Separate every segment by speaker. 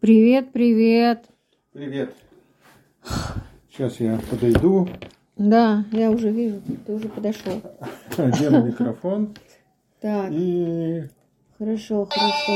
Speaker 1: Привет, привет.
Speaker 2: Привет. Сейчас я подойду,
Speaker 1: Да, я уже вижу, ты уже подошел.
Speaker 2: одену микрофон
Speaker 1: Так,
Speaker 2: и
Speaker 1: хорошо, хорошо.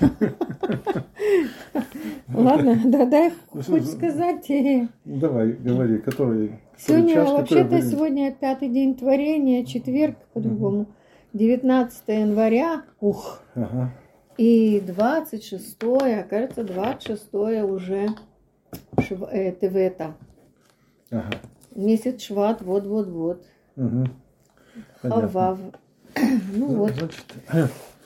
Speaker 1: Ладно, да, дай хоть сказать. э,
Speaker 2: давай, говори, который,
Speaker 1: Сегодня, вообще-то, сегодня пятый день творения, четверг, по-другому, 19 января, ух,
Speaker 2: Ага.
Speaker 1: и 26, кажется, 26 уже шв, э, ТВ-то.
Speaker 2: Ага.
Speaker 1: Месяц шват, вот-вот-вот.
Speaker 2: Угу.
Speaker 1: Хавав. Ну вот,
Speaker 2: Значит,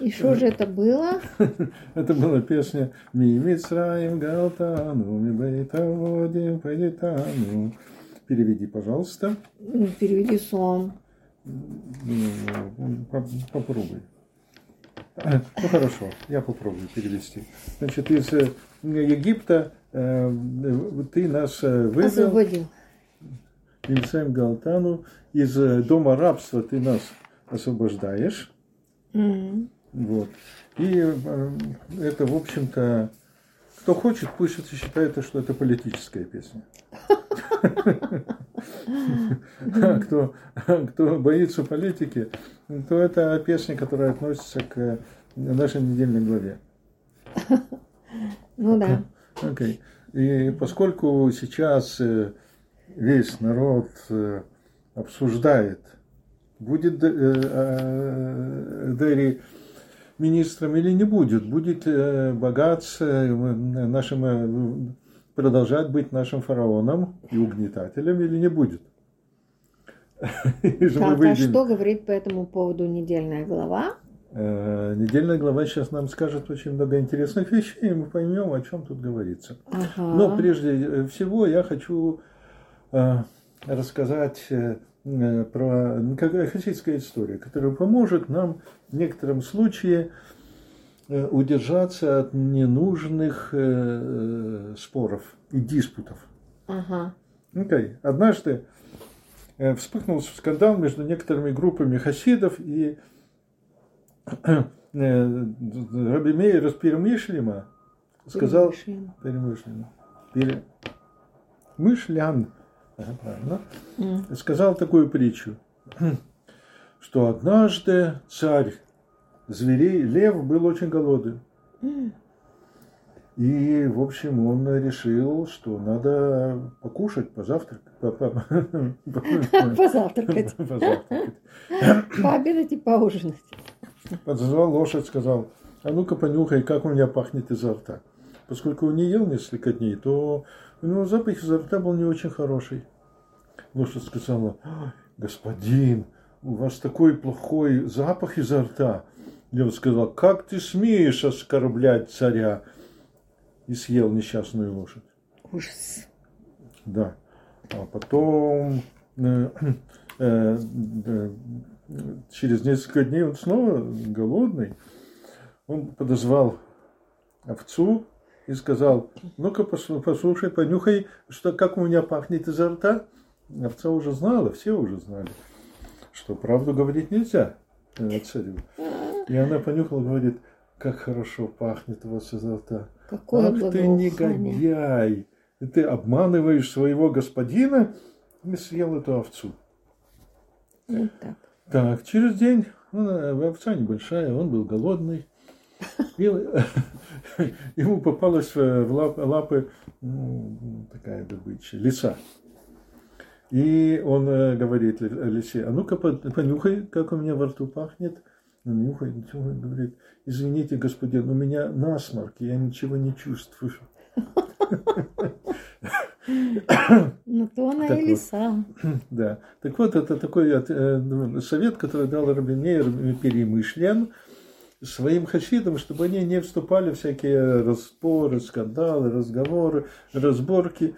Speaker 1: и что же это было?
Speaker 2: это была песня «Ми Мицраим Галтану, ми Бейтаводим Педитану». Переведи, пожалуйста.
Speaker 1: М, Переведи сон.
Speaker 2: Ну, по- Попробуй. Ну хорошо, я попробую перевести. Значит, из э, Египта э, ты нас э, вывел,
Speaker 1: Освободил.
Speaker 2: Ильсаем Галтану, из э, дома рабства ты нас освобождаешь.
Speaker 1: М.
Speaker 2: Вот. И э, это, в общем-то, кто хочет, пусть считает, что это политическая песня. А кто, кто боится политики, то это песня, которая относится к нашей недельной главе.
Speaker 1: Ну да.
Speaker 2: Окей. И поскольку сейчас э, весь народ э, обсуждает, будет Дерри министром или не будет, будет э, богатство э, нашим, э, продолжать быть нашим фараоном и угнетателем или не будет.
Speaker 1: Так, а что говорит по этому поводу недельная глава?
Speaker 2: Недельная глава сейчас нам скажет очень много интересных вещей, и мы поймем, о чем тут говорится.
Speaker 1: Ага.
Speaker 2: Но прежде всего я хочу рассказать про какая хасидская история, которая поможет нам в некотором случае э, удержаться от ненужных э, э, споров и диспутов.
Speaker 1: Ага.
Speaker 2: Окей. Однажды э, вспыхнул скандал между некоторыми группами хасидов и э, Раби Мейер из Перемышлема сказал,
Speaker 1: Перемышлен.
Speaker 2: Перемышленно. Правильно.
Speaker 1: М.
Speaker 2: Сказал такую притчу, что однажды царь зверей, лев, был очень голоден. И, в общем, он решил, что надо покушать, позавтракать. по- по-
Speaker 1: Позавтракать.
Speaker 2: позавтракать.
Speaker 1: Пообедать и поужинать.
Speaker 2: Подозвал лошадь, сказал, а ну-ка понюхай, как у меня пахнет изо рта. Поскольку он не ел несколько дней, то у него запах изо рта был не очень хороший. Лошадь сказала, «Ой, господин, у вас такой плохой запах изо рта. Лев сказал, как ты смеешь оскорблять царя? И съел несчастную лошадь.
Speaker 1: Ужас.
Speaker 2: Да. А потом э, э, э, через несколько дней он снова голодный. Он подозвал овцу и сказал, ну-ка послу- послушай, понюхай, что, как у меня пахнет изо рта. Овца уже знала, все уже знали, что правду говорить нельзя э, царю. И она понюхала и говорит, как хорошо пахнет у вас изо рта.
Speaker 1: Какое
Speaker 2: Ах ты негодяй! И ты обманываешь своего господина и съел эту овцу.
Speaker 1: Вот так.
Speaker 2: Так, через день, ну, овца небольшая, он был голодный. И ему попалась в лап- лапы ну, такая добыча, лиса. И он э, говорит ли- лисе, а ну-ка по- понюхай, как у меня во рту пахнет. Она нюхает, нюхает, говорит, извините, господин, у меня насморк, я ничего не чувствую.
Speaker 1: Ну, то она
Speaker 2: Так
Speaker 1: и
Speaker 2: вот.
Speaker 1: лиса.
Speaker 2: Да. Так вот, это такой э, совет, который дал Рабинеер Перемышлян своим хасидам, чтобы они не вступали в всякие распоры, скандалы, разговоры, разборки.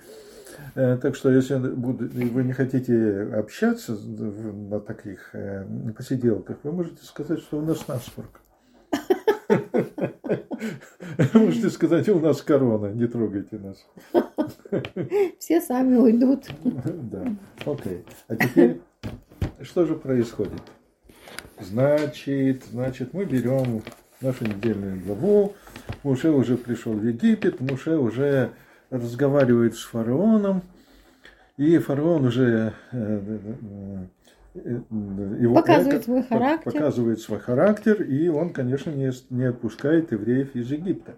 Speaker 2: Э, Так что, если вы не хотите общаться на таких э, посиделках, вы можете сказать, что у нас насморк. Можете сказать, у нас корона, не трогайте нас.
Speaker 1: Все сами уйдут.
Speaker 2: Да, окей. А теперь, что же происходит? Значит, значит, мы берем нашу недельную главу. Муше уже пришел в Египет, Муше уже разговаривает с фараоном, и фараон уже э, э, э, его
Speaker 1: Показывает
Speaker 2: эго
Speaker 1: свой характер.
Speaker 2: показывает свой характер, и он, конечно, не, не отпускает евреев из Египта.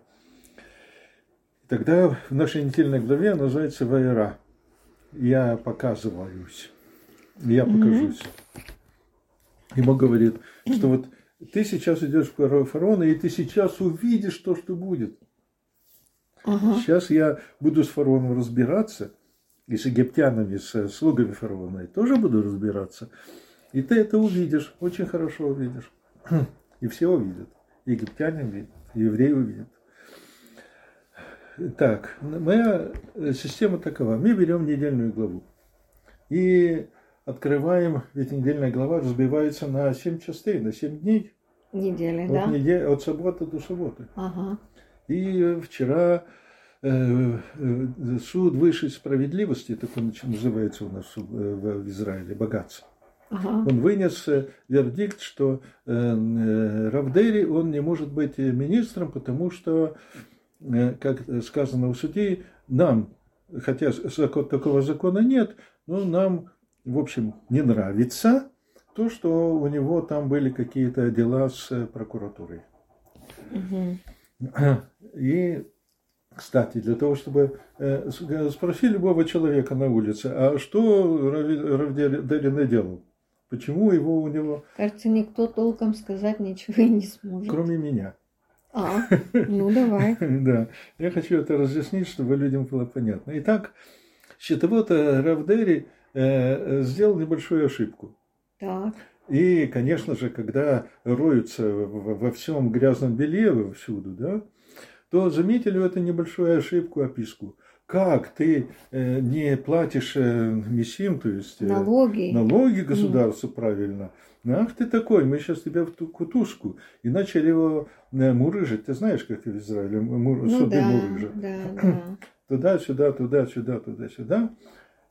Speaker 2: Тогда в нашей недельной главе называется Вайра. Я показываюсь. Я покажусь. Ему говорит, что вот ты сейчас идешь к фараону, и ты сейчас увидишь то, что будет.
Speaker 1: Ага.
Speaker 2: Сейчас я буду с фараоном разбираться, и с египтянами, с слугами фараона, я тоже буду разбираться. И ты это увидишь, очень хорошо увидишь. И все увидят. И египтяне увидят, и евреи увидят. Так, моя система такова. Мы берем недельную главу и открываем, ведь недельная глава разбивается на 7 частей, на 7 дней.
Speaker 1: Недели,
Speaker 2: От,
Speaker 1: да?
Speaker 2: недель- от субботы до субботы.
Speaker 1: Ага.
Speaker 2: И вчера э, э, суд высшей справедливости, так он называется у нас в, Израиле, богатство.
Speaker 1: Ага.
Speaker 2: Он вынес э, вердикт, что э, э, Равдери, он не может быть э, министром, потому что, э, как сказано у судей, нам, хотя такого закона нет, но нам, в общем, не нравится то, что у него там были какие-то дела с э, прокуратурой. И, кстати, для того, чтобы э, э, спроси любого человека на улице, а что Рави- Равделин делал? Почему его у него,
Speaker 1: Кажется, никто толком сказать ничего и не сможет.
Speaker 2: кроме меня?
Speaker 1: А, ну давай.
Speaker 2: Да, я хочу это разъяснить, чтобы людям было понятно. Итак, счетовод Равдери сделал небольшую ошибку.
Speaker 1: Так.
Speaker 2: И, конечно же, когда роются во всем грязном белье, всюду, да, то заметили эту небольшую ошибку, описку. Как ты э, не платишь э, мессим, то есть э,
Speaker 1: Налоги.
Speaker 2: налоги государству правильно? Ах ты такой, мы сейчас тебя в ту кутушку. И начали его э, мурыжить. Ты знаешь, как в Израиле мур-
Speaker 1: Ну
Speaker 2: суды
Speaker 1: да,
Speaker 2: мурыжат?
Speaker 1: да, да.
Speaker 2: Туда-сюда, туда-сюда, туда-сюда.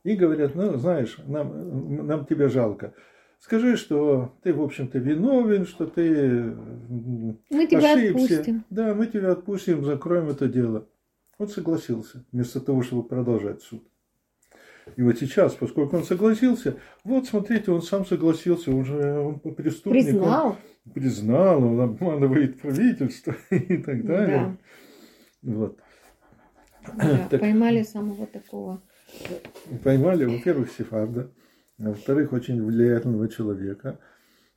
Speaker 2: И говорят, ну, знаешь, нам, нам тебя жалко. Скажи, что ты, в общем-то, виновен, что ты
Speaker 1: Мы тебя
Speaker 2: ошибся.
Speaker 1: отпустим.
Speaker 2: Да, мы тебя отпустим, закроем это дело. Он согласился, вместо того, чтобы продолжать суд. И вот сейчас, поскольку он согласился, вот смотрите, он сам согласился, он же он преступник, он
Speaker 1: Признал.
Speaker 2: признал, он обманывает правительство и так далее. Вот.
Speaker 1: Да,
Speaker 2: Так.
Speaker 1: Поймали самого такого
Speaker 2: поймали, во-первых, Сефарда, во-вторых, очень влиятельного человека,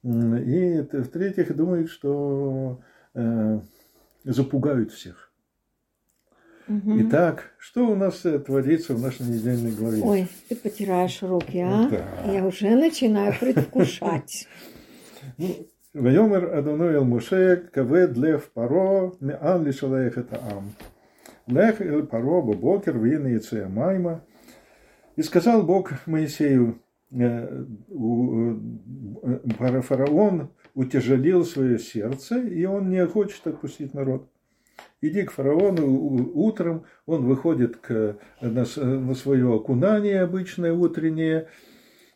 Speaker 2: и в-третьих, думают, что э, запугают всех.
Speaker 1: Угу.
Speaker 2: Итак, что у нас э, творится в нашей недельной главе?
Speaker 1: Ой, ты потираешь руки, а?
Speaker 2: Да.
Speaker 1: Я уже начинаю предвкушать.
Speaker 2: Ну, Вайомер Адоной Эл Моше Кавед Лев Паро Меан Лишалаех Это Ам. Лех Эль Паро Бобокер Вина Яцея Майма и сказал Бог Моисею, э, э, фараон утяжелил свое сердце, и он не хочет отпустить народ. Иди к фараону утром, он выходит к, на, на свое окунание обычное утреннее,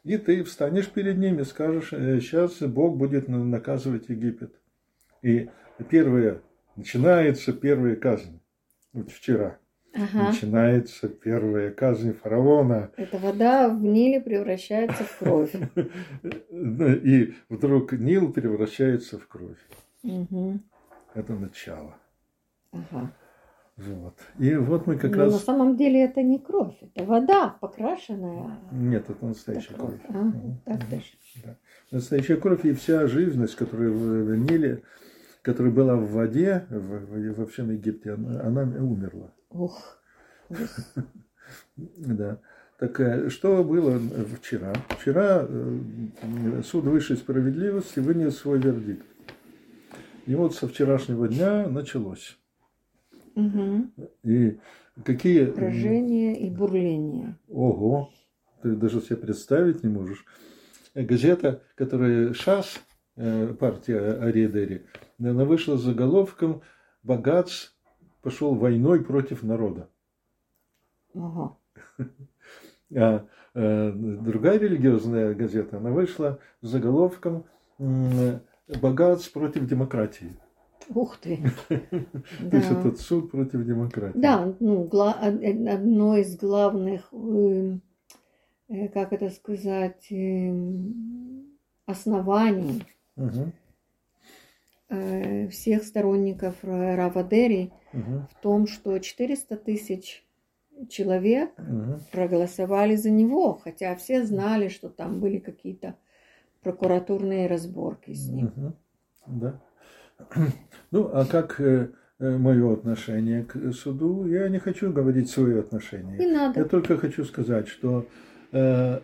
Speaker 2: и ты встанешь перед ним и скажешь, сейчас Бог будет на- наказывать Египет. И первое, начинается первая казнь. Вот вчера
Speaker 1: Ага.
Speaker 2: начинается первая казнь фараона.
Speaker 1: Эта вода в Ниле превращается в кровь.
Speaker 2: И вдруг Нил превращается в кровь. Это начало.
Speaker 1: Ага.
Speaker 2: Вот. И вот мы как
Speaker 1: Но на
Speaker 2: раз...
Speaker 1: самом деле это не кровь, это вода покрашенная.
Speaker 2: Нет, это настоящая
Speaker 1: Так,
Speaker 2: кровь.
Speaker 1: а, так даже.
Speaker 2: Да. Настоящая кровь и вся живность, которая в Ниле, которая была в воде в- во всем Египте, она, она умерла.
Speaker 1: Ух. ужас.
Speaker 2: Да. Так э, что было вчера? Вчера э, суд высшей справедливости вынес свой вердикт. И вот со вчерашнего дня началось.
Speaker 1: Мгм.
Speaker 2: И Какие...
Speaker 1: Брожение и бурление.
Speaker 2: Ого, ты даже себе представить не можешь. Газета, которая ШАС, э, партия Ариэдери, она вышла с заголовком «Богац пошел войной против народа».
Speaker 1: Ага.
Speaker 2: А э, другая религиозная газета, она вышла с заголовком «Богац против демократии».
Speaker 1: Ух ты.
Speaker 2: То есть этот суд против демократии.
Speaker 1: Да, ну, одно из главных, эм, э, как это сказать, эм, оснований э, всех сторонников Равадери в том, что 400 тысяч человек проголосовали за него, хотя все знали, что там были какие-то прокуратурные разборки с ним.
Speaker 2: Да. Ну, а как э, э, мое отношение к суду, я не хочу говорить свое отношение.
Speaker 1: Не надо.
Speaker 2: Я только хочу сказать, что э,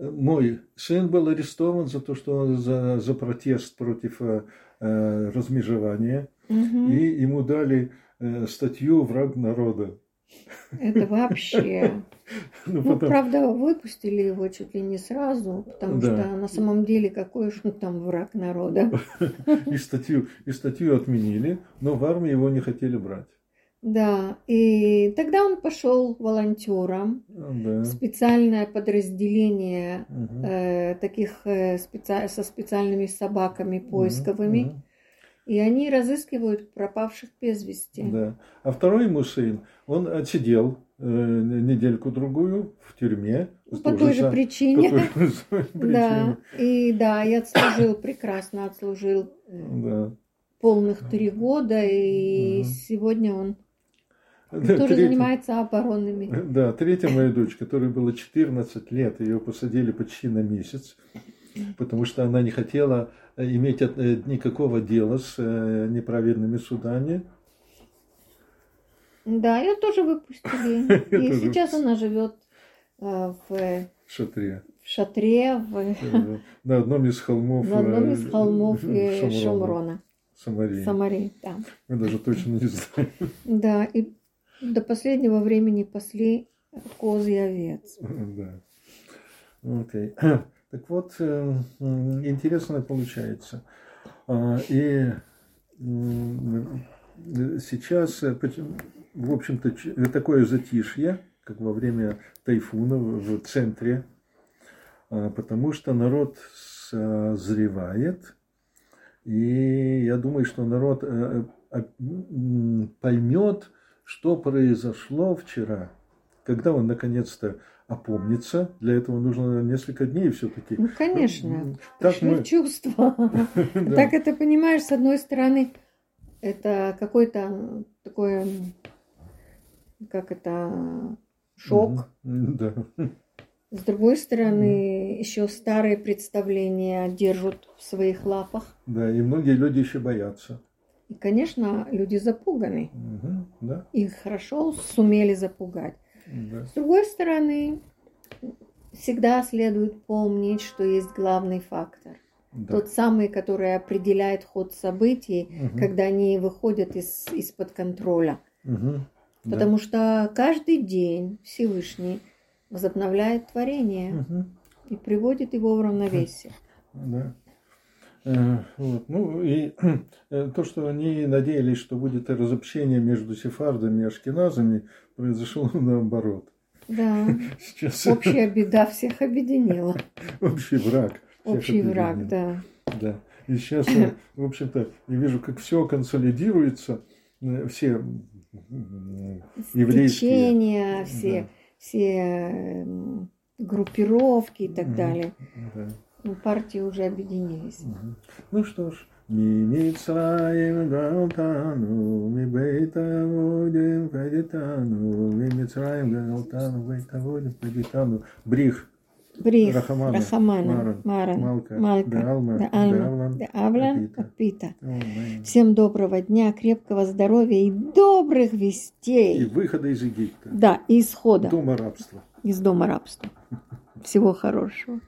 Speaker 2: мой сын был арестован за то, что за, за протест против э, э размежевания, угу. и ему дали э, статью «Враг народа».
Speaker 1: Это вообще. Ну, ну потом... правда, выпустили его чуть ли не сразу, потому да. что на самом деле какой же там враг народа.
Speaker 2: И статью, и статью отменили, но в армии его не хотели брать.
Speaker 1: Да, и тогда он пошел волонтером да. в специальное подразделение угу. э, таких э, специ... со специальными собаками поисковыми. Угу. И они разыскивают пропавших без вести.
Speaker 2: Да. А второй ему сын, он отсидел э, недельку-другую в тюрьме.
Speaker 1: По той же причине. Да, и да, и отслужил, прекрасно отслужил да. полных три года, и сегодня он да, тоже третья, занимается оборонными.
Speaker 2: Да, третья моя дочь, которой было 14 лет, ее посадили почти на месяц, потому что она не хотела иметь э, никакого дела с э, неправедными судами.
Speaker 1: Да, ее тоже выпустили. И сейчас она живет э, в
Speaker 2: шатре.
Speaker 1: В шатре в...
Speaker 2: на одном из холмов.
Speaker 1: На одном из холмов Шамрона.
Speaker 2: Самарии.
Speaker 1: Самарии, да.
Speaker 2: Мы даже точно не знаем.
Speaker 1: Да, и до последнего времени пасли коз и овец.
Speaker 2: Да. Окей. Так вот, э, интересно получается. А, и сейчас, э, в общем-то, такое затишье, как во время тайфуна в центре, а, потому что народ созревает, и я думаю, что народ э, поймет, что произошло вчера, когда он наконец-то опомниться. Для этого нужно несколько дней все-таки.
Speaker 1: Ну, конечно. Так мы... чувства. Так это понимаешь, с одной стороны, это какой-то такой, как это, шок.
Speaker 2: Да.
Speaker 1: С другой стороны, еще старые представления держат в своих лапах.
Speaker 2: Да, и многие люди еще боятся.
Speaker 1: И, конечно, люди запуганы.
Speaker 2: Угу, да.
Speaker 1: Их хорошо сумели запугать.
Speaker 2: Да.
Speaker 1: С другой стороны, всегда следует помнить, что есть главный фактор. Да. Тот самый, который определяет ход событий, угу. когда они выходят из, из-под контроля.
Speaker 2: Угу.
Speaker 1: Потому да. что каждый день Всевышний возобновляет творение угу. и приводит его в равновесие.
Speaker 2: Да. Э, вот. Ну и э, то, что они надеялись, что будет разобщение между сефардами и ашкеназами, произошло наоборот.
Speaker 1: Да. Сейчас... Общая беда всех объединила.
Speaker 2: Общий враг.
Speaker 1: Общий враг, да.
Speaker 2: Да. И сейчас, э, в общем-то, я вижу, как все консолидируется, все еврейские.
Speaker 1: Течения, все, да. все группировки и так далее. Да. Ну, партии уже объединились. Угу.
Speaker 2: Ну что ж, ми Мицраим Галтану, ми Бейта Водим Кадитану, ми Мицраим Галтану, Бейта Водим Кадитану,
Speaker 1: Брих. Брих, Рахамана, Рахамана Маран, Малка, Малка Деалма, Деалма, Деавлан, Апита. Всем доброго дня, крепкого здоровья и добрых вестей.
Speaker 2: И выхода из Египта.
Speaker 1: Да, и исхода.
Speaker 2: Дома рабства.
Speaker 1: Из дома рабства. Всего хорошего.